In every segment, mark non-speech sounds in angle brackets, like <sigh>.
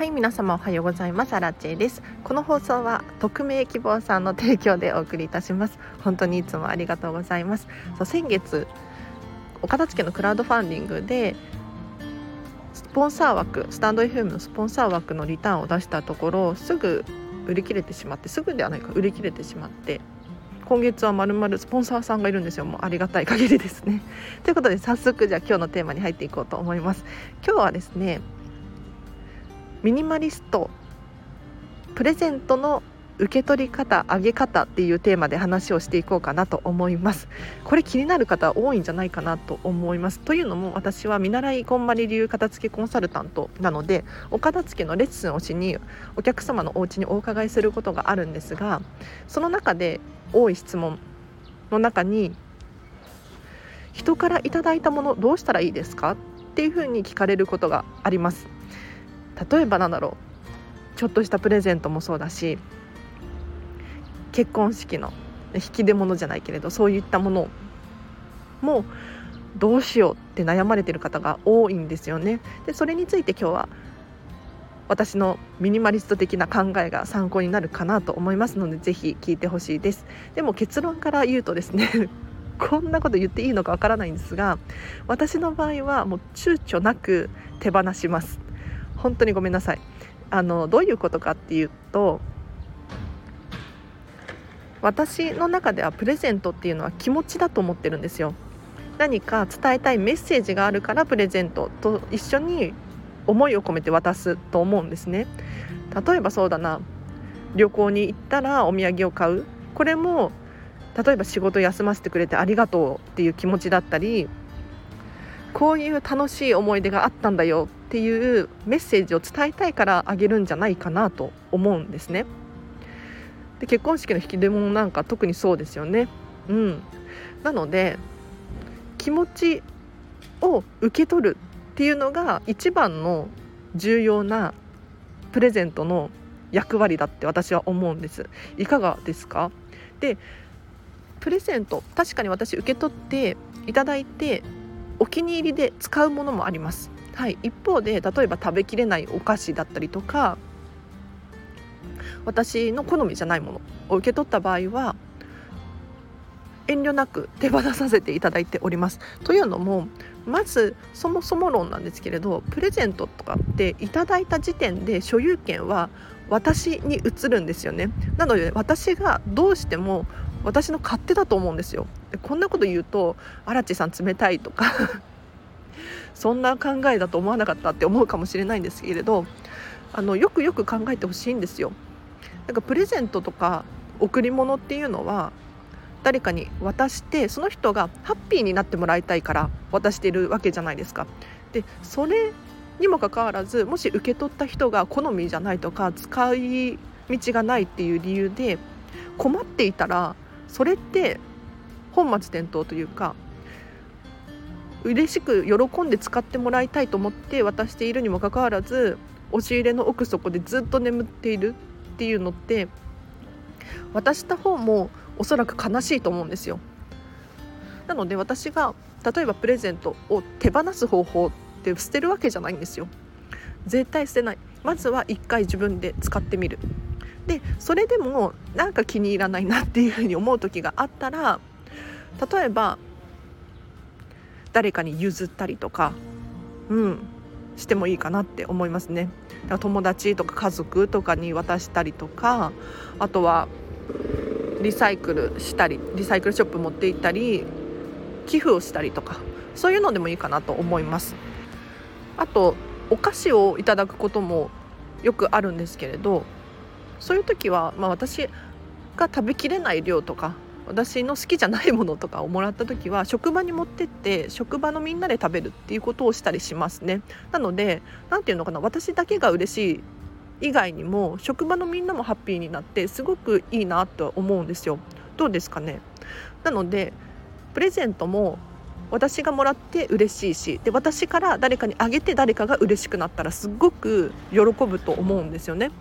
はい皆様おはようございます。アラチェです。この放送は匿名希望さんの提供でお送りいたします。本当にいつもありがとうございます。そう先月お片付けのクラウドファンディングでスポンサー枠スタンド FM のスポンサー枠のリターンを出したところすぐ売り切れてしまってすぐではないか売り切れてしまって今月はまるまるスポンサーさんがいるんですよ。もうありがたい限りですね。ということで早速じゃあ今日のテーマに入っていこうと思います。今日はですねミニマリストプレゼントの受け取り方上げ方っていうテーマで話をしていこうかなと思います。これ気になる方多いんじゃないかなと思います。というのも私は見習いこんまり流片付けコンサルタントなのでお片付けのレッスンをしにお客様のお家にお伺いすることがあるんですがその中で多い質問の中に人からいただいたものどうしたらいいですかっていうふうに聞かれることがあります。例えばなんだろう。ちょっとしたプレゼントもそうだし結婚式の引き出物じゃないけれどそういったものもどうしようって悩まれてる方が多いんですよね。でそれについて今日は私のミニマリスト的な考えが参考になるかなと思いますのでぜひ聞いてほしいです。でも結論から言うとですね <laughs> こんなこと言っていいのかわからないんですが私の場合はもう躊躇なく手放します。本当にごめんなさい。あのどういうことかっていうと私の中ではプレゼントっていうのは気持ちだと思ってるんですよ。何か伝えたいメッセージがあるからプレゼントと一緒に思いを込めて渡すと思うんですね。例えばそうだな。旅行に行ったらお土産を買う。これも例えば仕事休ませてくれてありがとうっていう気持ちだったりこういう楽しい思い出があったんだよっていうメッセージを伝えたいからあげるんじゃないかなと思うんですね。で結婚式の引き出物なんか特にそうですよね。うん、なので気持ちを受け取るっていうのが一番の重要なプレゼントの役割だって私は思うんです。いかがですか？でプレゼント確かに私受け取っていただいてお気に入りで使うものもあります。はい、一方で例えば食べきれないお菓子だったりとか私の好みじゃないものを受け取った場合は遠慮なく手放させていただいております。というのもまずそもそも論なんですけれどプレゼントとかっていただいた時点で所有権は私に移るんですよねなので私がどうしても私の勝手だと思うんですよこんなこと言うと荒地さん冷たいとか <laughs> そんな考えだと思わなかったって思うかもしれないんですけれどあのよくよく考えてほしいんですよ。なんかプレゼントとか贈り物っていうのは誰かに渡してその人がハッピーになってもらいたいから渡しているわけじゃないですか。でそれにもかかわらずもし受け取った人が好みじゃないとか使い道がないっていう理由で困っていたらそれって本末転倒というか嬉しく喜んで使ってもらいたいと思って渡しているにもかかわらず押し入れの奥底でずっと眠っているっていうのって渡した方もおそらく悲しいと思うんですよ。なので私が例えばプレゼントを手放す方法って捨てるわけじゃないんですよ。絶対捨てないまずは1回自分で使ってみるでそれでもなんか気に入らないなっていうふうに思う時があったら例えば誰かに譲ったりとか、うん、してもいいかなって思いますね。だから友達とか家族とかに渡したりとかあとはリサイクルしたりリサイクルショップ持って行ったり寄付をしたりとかそういうのでもいいかなと思います。あとお菓子をいただくこともよくあるんですけれどそういう時は、まあ、私が食べきれない量とか私の好きじゃないものとかをもらった時は職場に持ってって職場のみんなで食べるっていうことをしたりしますね。なので何て言うのかな私だけが嬉しい以外にも職場のみんなもハッピーになってすごくいいなと思うんですよ。どうですかね？なのでプレゼントも私がもらって嬉しいしで私から誰かにあげて誰かが嬉しくなったらすごく喜ぶと思うんですよね。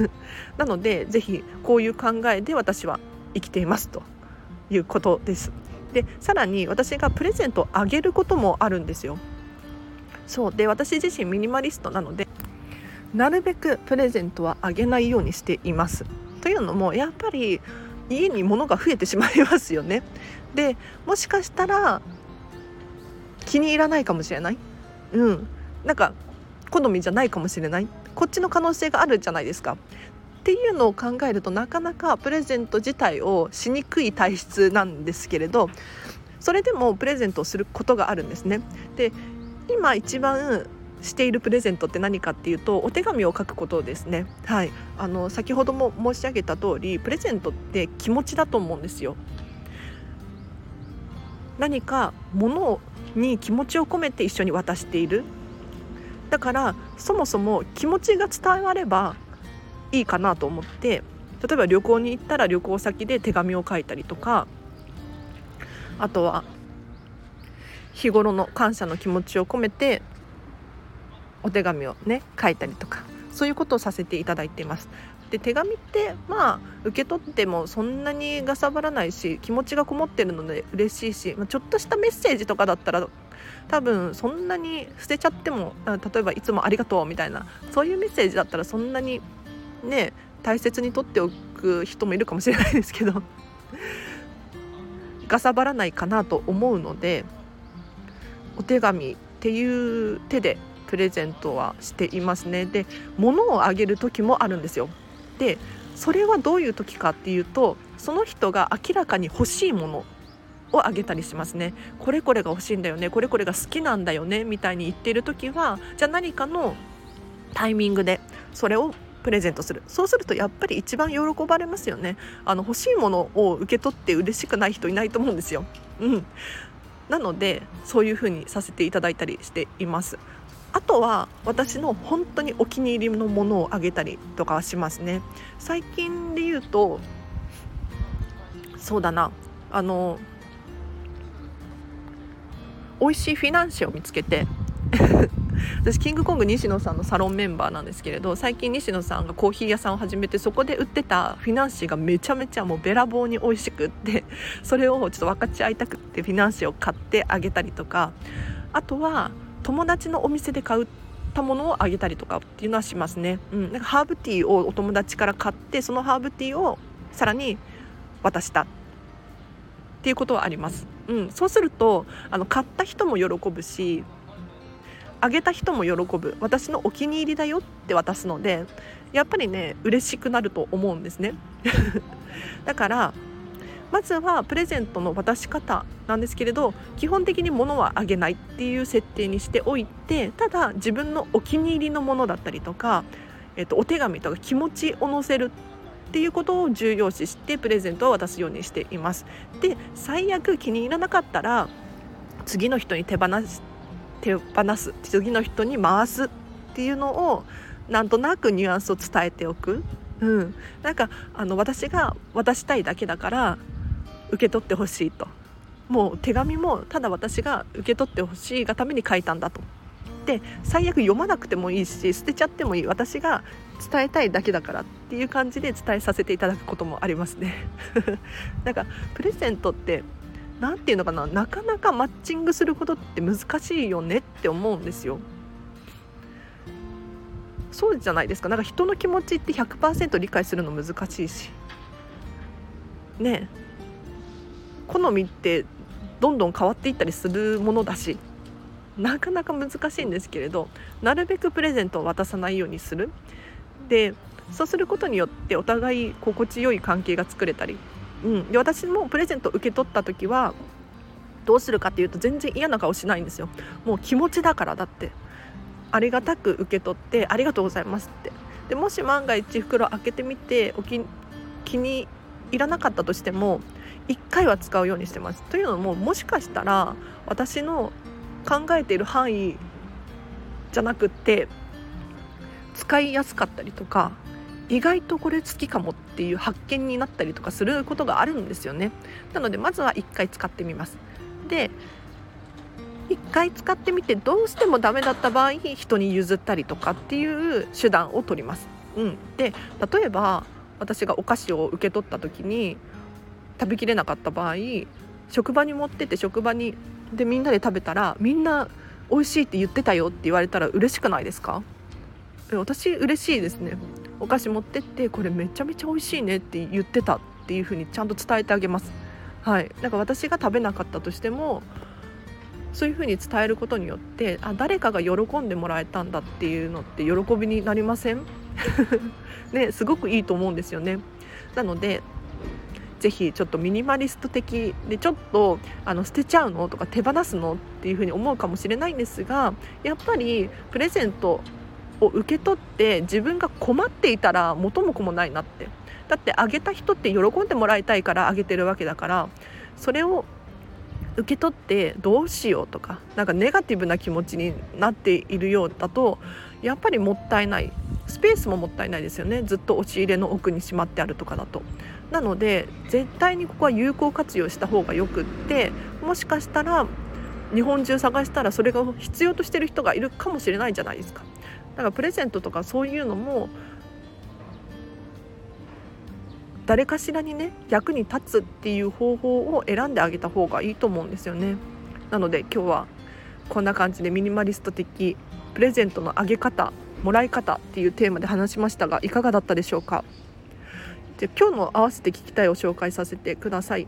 <laughs> なのでぜひこういう考えで私は生きていますと。いうことです。でさらに私がプレゼントをあげることもあるんですよ。そう。で私自身ミニマリストなのでなるべくプレゼントはあげないようにしています。というのもやっぱり家に物が増えてしまいますよね。でもしかしたら気に入らないかもしれない。うん。なんか好みじゃないかもしれない。こっちの可能性があるじゃないですか。っていうのを考えるとなかなかプレゼント自体をしにくい体質なんですけれどそれでもプレゼントをすることがあるんですね。で今一番しているプレゼントって何かっていうとお手紙を書くことですね。はい、あの先ほども申し上げた通りプレゼントって気持ちだと思うんですよ。何か物に気持ちを込めて一緒に渡しているだからそもそも気持ちが伝わればいいかなと思って例えば旅行に行ったら旅行先で手紙を書いたりとかあとは日頃の感謝の気持ちを込めてお手紙をね書いたりとかそういうことをさせていただいています。で手紙ってまあ受け取ってもそんなにがさばらないし気持ちがこもってるので嬉しいし、まあ、ちょっとしたメッセージとかだったら多分そんなに捨てちゃっても例えば「いつもありがとう」みたいなそういうメッセージだったらそんなにね大切に取っておく人もいるかもしれないですけど <laughs> がさばらないかなと思うのでお手紙っていう手でプレゼントはしていますね。で物をあげる時もあるんですよ。でそれはどういう時かっていうとその人が明らかに欲しいものをあげたりしますね。これこれが欲しいんだよね。これこれが好きなんだよね。みたいに言っている時はじゃあ何かのタイミングでそれをプレゼントする。そうするとやっぱり一番喜ばれますよね。あの欲しいものを受け取って嬉しくない人いないと思うんですよ。うん。なのでそういう風にさせていただいたりしています。あとは私の本当にお気に入りのものをあげたりとかしますね。最近で言うとそうだな。あの美味しいフィナンシェを見つけて私キングコング西野さんのサロンメンバーなんですけれど最近西野さんがコーヒー屋さんを始めてそこで売ってたフィナンシェがめちゃめちゃもうべらぼうに美味しくってそれをちょっと分かち合いたくってフィナンシェを買ってあげたりとかあとは友達のお店で買ったものをあげたりとかっていうのはしますね、うん、なんかハーブティーをお友達から買ってそのハーブティーをさらに渡したっていうことはあります、うん、そうするとあの買った人も喜ぶしあげた人も喜ぶ私のお気に入りだよって渡すのでやっぱりね嬉しくなると思うんですね <laughs> だからまずはプレゼントの渡し方なんですけれど基本的に物はあげないっていう設定にしておいてただ自分のお気に入りのものだったりとか、えっと、お手紙とか気持ちを載せるっていうことを重要視してプレゼントを渡すようにしています。で最悪気に入らなかったら次の人に手放し手放す次の人に回すっていうのをなんとなくニュアンスを伝えておく、うん、なんかあの私が渡したいだけだから受け取ってほしいと。もう手紙もただ私が受け取ってほしいがために書いたんだと。で最悪読まなくてもいいし捨てちゃってもいい。私が伝えたいだけだからっていう感じで伝えさせていただくこともありますね。<laughs> なんかプレゼントって何て言うのかななかなかマッチングすることって難しいよねって思うんですよ。そうじゃないですか。なんか人の気持ちって100%理解するの難しいし。ね好みってどんどん変わっていったりするものだし。なかなか難しいんですけれどなるべくプレゼントを渡さないようにする。でそうすることによってお互い心地よい関係が作れたり、うん、で私もプレゼント受け取った時はどうするかっていうと全然嫌な顔しないんですよ。もう気持ちだからだって。ありがたく受け取ってありがとうございますって。でもし万が一袋開けてみてお気気に入らなかったとしても1回は使うようにしてます。というのももしかしたら私の考えている範囲じゃなくって使いやすかったりとか意外とこれ好きかもっていう発見になったりとかすることがあるんですよね。なのでまずは1回使ってみます。で1回使ってみてどうしてもダメだった場合人に譲ったりとかっていう手段を取ります、うん、で例えば私がお菓子を受け取った時に食べきれなかった場合職場に持ってて職場にでみんなで食べたらみんな美味しいって言ってたよって言われたら嬉しくないですか？私嬉しいですね。お菓子持ってってこれめちゃめちゃ美味しいねって言ってたっていう風にちゃんと伝えてあげます。はい。なんか私が食べなかったとしてもそういう風に伝えることによってあ誰かが喜んでもらえたんだっていうのって喜びになりません？<laughs> ねすごくいいと思うんですよね。なのでぜひちょっとミニマリスト的でちょっとあの捨てちゃうの？とか手放すの？っていう風に思うかもしれないんですがやっぱりプレゼントを受け取って自分が困っていたら元も子もないなってだってあげた人って喜んでもらいたいからあげてるわけだからそれを受け取ってどうしようとかなんかネガティブな気持ちになっているようだとやっぱりもったいないスペースももったいないですよねずっと押し入れの奥にしまってあるとかだと。なので絶対にここは有効活用した方がよくってもしかしたら日本中探したらそれが必要としてる人がいるかもしれないじゃないですか。だからプレゼントとかそういうのも誰かしらにね役に立つっていう方法を選んであげた方がいいと思うんですよね。なので今日はこんな感じでミニマリスト的プレゼントのあげ方もらい方っていうテーマで話しましたがいかがだったでしょうか？で今日の合わせて聞きたいを紹介させてください。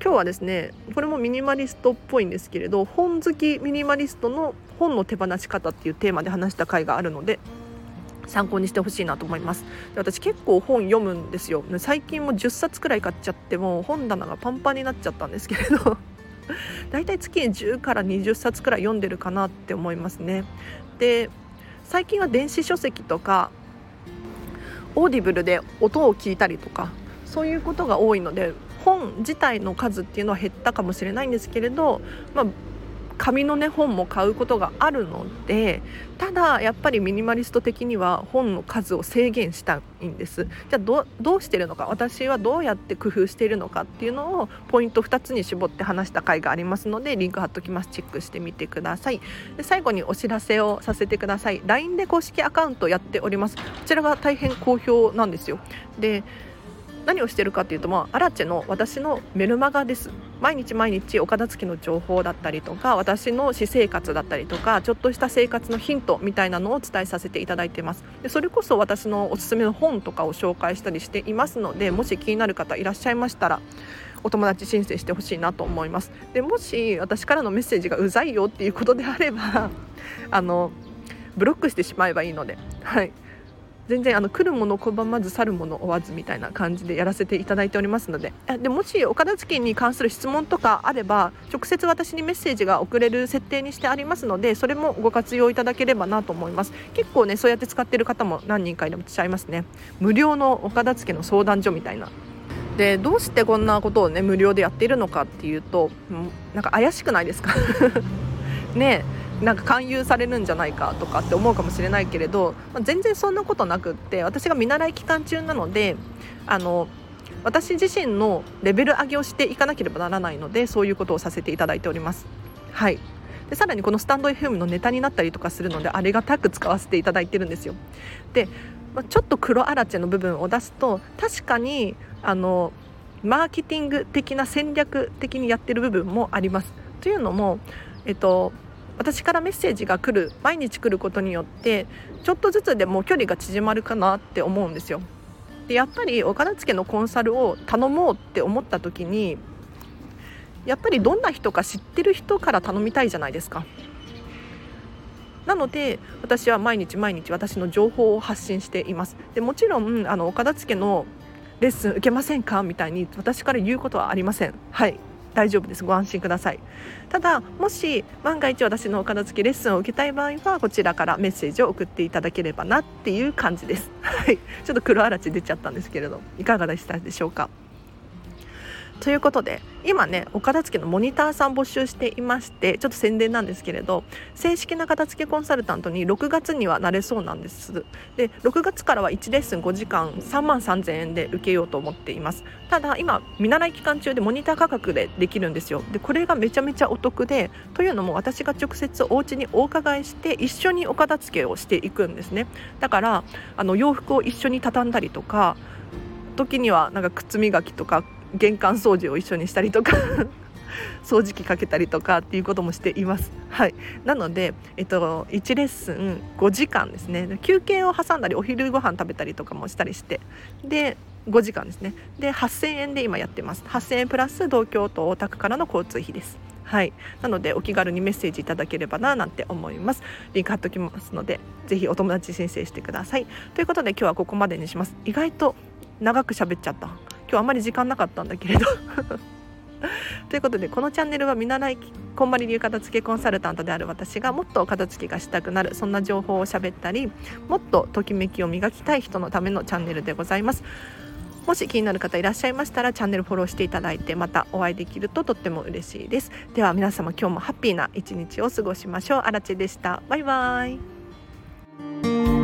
今日はですねこれもミニマリストっぽいんですけれど本好きミニマリストの本の手放し方っていうテーマで話した回があるので参考にしてほしいなと思います。で私結構本読むんですよ。最近も10冊くらい買っちゃっても本棚がパンパンになっちゃったんですけれどだいたい月に10から20冊くらい読んでるかなって思いますね。で最近は電子書籍とか Audible で音を聞いたりとかそういうことが多いので本自体の数っていうのは減ったかもしれないんですけれど、まあ、紙のね本も買うことがあるのでただやっぱりミニマリスト的には本の数を制限したいんです。じゃあどどうしてるのか私はどうやって工夫しているのかっていうのをポイント2つに絞って話した回がありますのでリンク貼っときます。チェックしてみてください。で最後にお知らせをさせてください。LINE で公式アカウントやっております。こちらが大変好評なんですよ。で何をしてるかっていうと、まあ、アラチェの私のメルマガです。毎日毎日お片付けの情報だったりとか私の私生活だったりとかちょっとした生活のヒントみたいなのをお伝えさせていただいてます。でそれこそ私のおすすめの本とかを紹介したりしていますのでもし気になる方いらっしゃいましたらお友達申請してほしいなと思います。でもし私からのメッセージがうざいよっていうことであればあのブロックしてしまえばいいのではい。全然あの来るもの拒まず去るもの追わずみたいな感じでやらせていただいておりますので。でもしお片付けに関する質問とかあれば直接私にメッセージが送れる設定にしてありますのでそれもご活用いただければなと思います。結構ねそうやって使ってる方も何人かいらっしゃいますね。無料のお片付けの相談所みたいな。でどうしてこんなことをね無料でやっているのかっていうとなんか怪しくないですか？<laughs> ねなんか勧誘されるんじゃないかとかって思うかもしれないけれど、まあ、全然そんなことなくって私が見習い期間中なのであの私自身のレベル上げをしていかなければならないのでそういうことをさせていただいております。はいでさらにこのスタンド FM のネタになったりとかするのでありがたく使わせていただいてるんですよ。で、まあ、ちょっと黒アラチェの部分を出すと確かにあのマーケティング的な戦略的にやってる部分もあります。というのも、えっと、私からメッセージが来る毎日来ることによってちょっとずつでも距離が縮まるかなって思うんですよ。でやっぱりお片付のコンサルを頼もうって思った時にやっぱりどんな人か知ってる人から頼みたいじゃないですか。なので私は毎日毎日私の情報を発信しています。でもちろんあのお片付けのレッスン受けませんか？みたいに私から言うことはありません。はい大丈夫です。ご安心ください。ただもし万が一私のお片付けレッスンを受けたい場合はこちらからメッセージを送っていただければなっていう感じです。はい。ちょっと黒あらち出ちゃったんですけれどいかがでしたでしょうか？ということで今ねお片付けのモニターさん募集していましてちょっと宣伝なんですけれど正式な片付けコンサルタントに6月にはなれそうなんです。で6月からは1レッスン5時間3万3000円で受けようと思っています。ただ今見習い期間中でモニター価格でできるんですよ。でこれがめちゃめちゃお得でというのも私が直接お家にお伺いして一緒にお片付けをしていくんですね。だからあの洋服を一緒に畳んだりとか時にはなんか靴磨きとか玄関掃除を一緒にしたりとか <laughs> 掃除機かけたりとかっていうこともしています。はい、なので、えっと、1レッスン5時間ですね。休憩を挟んだりお昼ご飯食べたりとかもしたりしてで5時間ですね。で8000円で今やってます。8000円プラス東京都大田区からの交通費です。はい。なのでお気軽にメッセージいただければななんて思います。リンク貼っときますのでぜひお友達申請してください。ということで今日はここまでにします。意外と長く喋っちゃった。今日あんまり時間なかったんだけれど。<laughs> ということでこのチャンネルは見習いこんまり流片付けコンサルタントである私がもっと片付けがしたくなるそんな情報を喋ったりもっとときめきを磨きたい人のためのチャンネルでございます。もし気になる方いらっしゃいましたらチャンネルフォローしていただいてまたお会いできるととっても嬉しいです。では皆様今日もハッピーな一日を過ごしましょう。あらちでした。バイバイ。